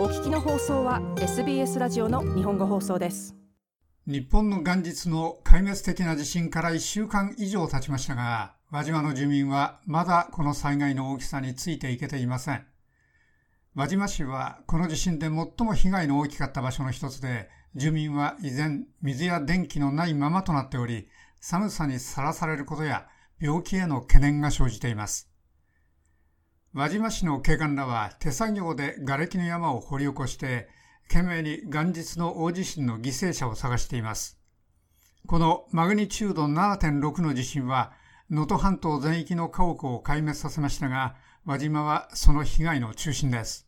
お聞きの放送は SBS ラジオの日本語放送です。日本の元日の壊滅的な地震から1週間以上経ちましたが輪島の住民はまだこの災害の大きさについていけていません。輪島市はこの地震で最も被害の大きかった場所の一つで住民は依然水や電気のないままとなっており寒さにさらされることや病気への懸念が生じています。輪島市の警官らは手作業で瓦礫の山を掘り起こして、懸命に元日の大地震の犠牲者を探しています。このマグニチュード7.6の地震は、能登半島全域の家屋を壊滅させましたが、輪島はその被害の中心です。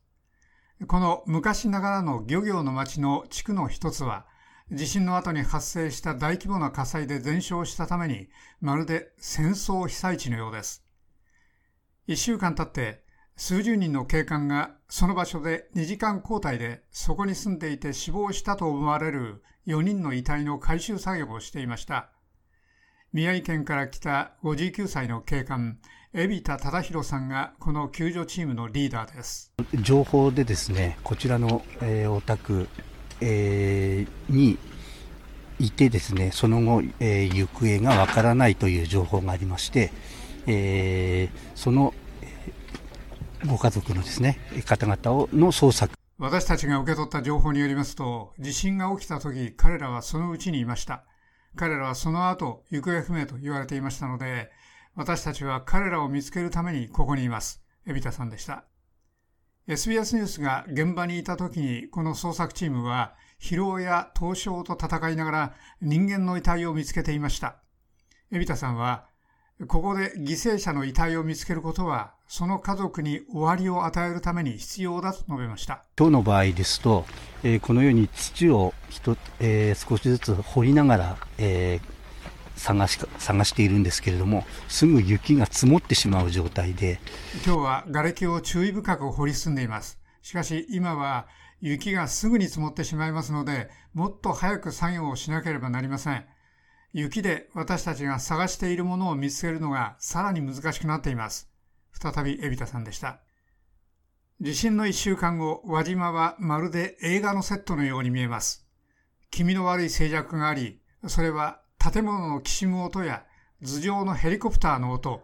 この昔ながらの漁業の町の地区の一つは、地震の後に発生した大規模な火災で全焼したために、まるで戦争被災地のようです。一週間経って数十人の警官がその場所で2時間交代でそこに住んでいて死亡したと思われる4人の遺体の回収作業をしていました。宮城県から来た59歳の警官、海老田忠宏さんがこの救助チームのリーダーです。情報でですね、こちらの、えー、お宅、えー、にいてですね、その後、えー、行方がわからないという情報がありまして、えー、そのご家族のですね方々の捜索。私たちが受け取った情報によりますと地震が起きた時彼らはそのうちにいました。彼らはその後行方不明と言われていましたので私たちは彼らを見つけるためにここにいます。海老田さんでした。SBS ニュースが現場にいた時にこの捜索チームは疲労や凍傷と戦いながら人間の遺体を見つけていました。海老田さんはここで犠牲者の遺体を見つけることは、その家族に終わりを与えるために必要だと述べました。今日の場合ですと、えー、このように土をと、えー、少しずつ掘りながら、えー、探し探しているんですけれども、すぐ雪が積もってしまう状態で。今日は瓦礫を注意深く掘り進んでいます。しかし今は雪がすぐに積もってしまいますので、もっと早く作業をしなければなりません。雪で私たちが探しているものを見つけるのがさらに難しくなっています。再び海老田さんでした。地震の一週間後、輪島はまるで映画のセットのように見えます。気味の悪い静寂があり、それは建物のきしむ音や頭上のヘリコプターの音、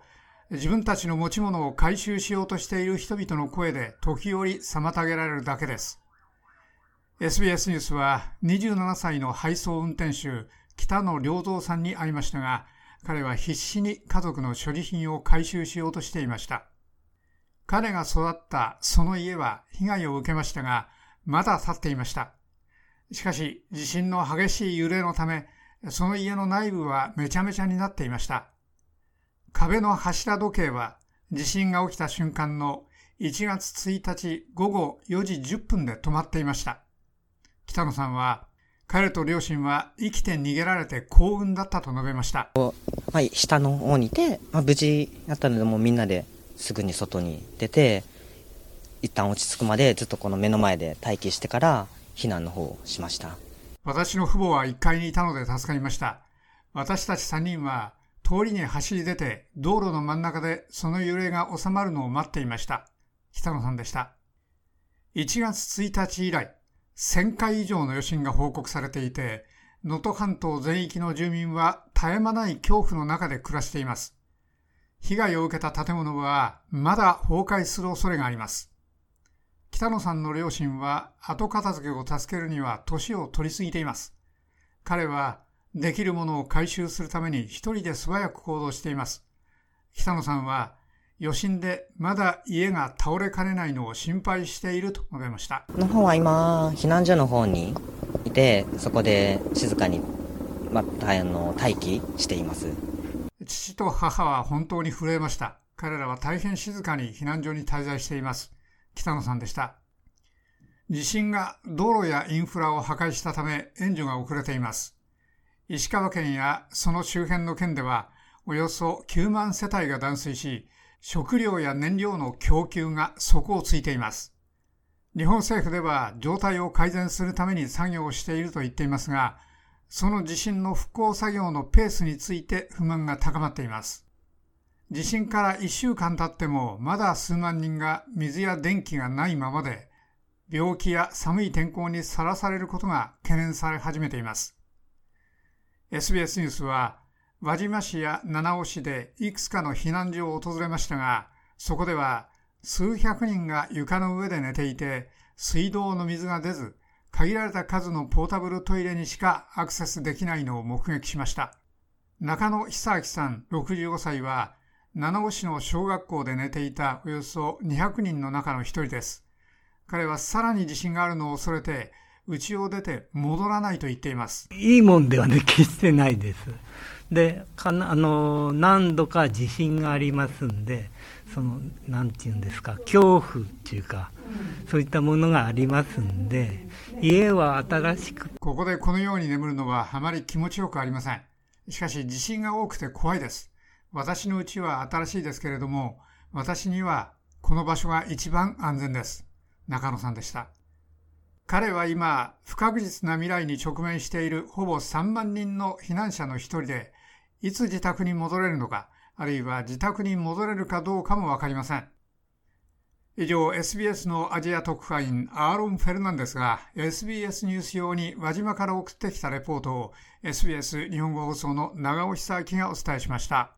自分たちの持ち物を回収しようとしている人々の声で時折妨げられるだけです。SBS ニュースは27歳の配送運転手北野良三さんに会いましたが、彼は必死に家族の所持品を回収しようとしていました。彼が育ったその家は被害を受けましたが、まだ立っていました。しかし、地震の激しい揺れのため、その家の内部はめちゃめちゃになっていました。壁の柱時計は地震が起きた瞬間の1月1日午後4時10分で止まっていました。北野さんは彼と両親は生きて逃げられて幸運だったと述べました。はい、下の方にいて、まあ、無事やったので、もうみんなですぐに外に出て、一旦落ち着くまでずっとこの目の前で待機してから避難の方をしました。私の父母は1階にいたので助かりました。私たち3人は通りに走り出て道路の真ん中でその揺れが収まるのを待っていました。北野さんでした。1月1日以来、1000回以上の余震が報告されていて、能登半島全域の住民は絶え間ない恐怖の中で暮らしています。被害を受けた建物はまだ崩壊する恐れがあります。北野さんの両親は後片付けを助けるには年を取りすぎています。彼はできるものを回収するために一人で素早く行動しています。北野さんは余震でまだ家が倒れかねないのを心配していると述べました。の方は今避難所の方にいてそこで静かに、まあの待機しています。父と母は本当に震えました。彼らは大変静かに避難所に滞在しています。北野さんでした。地震が道路やインフラを破壊したため援助が遅れています。石川県やその周辺の県ではおよそ9万世帯が断水し食料や燃料の供給が底をついています。日本政府では状態を改善するために作業をしていると言っていますが、その地震の復興作業のペースについて不満が高まっています。地震から1週間経ってもまだ数万人が水や電気がないままで、病気や寒い天候にさらされることが懸念され始めています。SBS ニュースは輪島市や七尾市でいくつかの避難所を訪れましたが、そこでは数百人が床の上で寝ていて、水道の水が出ず、限られた数のポータブルトイレにしかアクセスできないのを目撃しました。中野久明さん65歳は、七尾市の小学校で寝ていたおよそ200人の中の一人です。彼はさらに地震があるのを恐れて、家を出て戻らないと言っています。いいもんではね、決してないです。で、かあの、何度か地震がありますんで、その、なんていうんですか、恐怖っていうか、そういったものがありますんで、家は新しく。ここでこのように眠るのはあまり気持ちよくありません。しかし地震が多くて怖いです。私の家は新しいですけれども、私にはこの場所が一番安全です。中野さんでした。彼は今、不確実な未来に直面しているほぼ3万人の避難者の一人で、いつ自宅に戻れるのか、あるいは自宅に戻れるかどうかもわかりません。以上、SBS のアジア特派員アーロン・フェルナンデスが SBS ニュース用に輪島から送ってきたレポートを SBS 日本語放送の長尾久明がお伝えしました。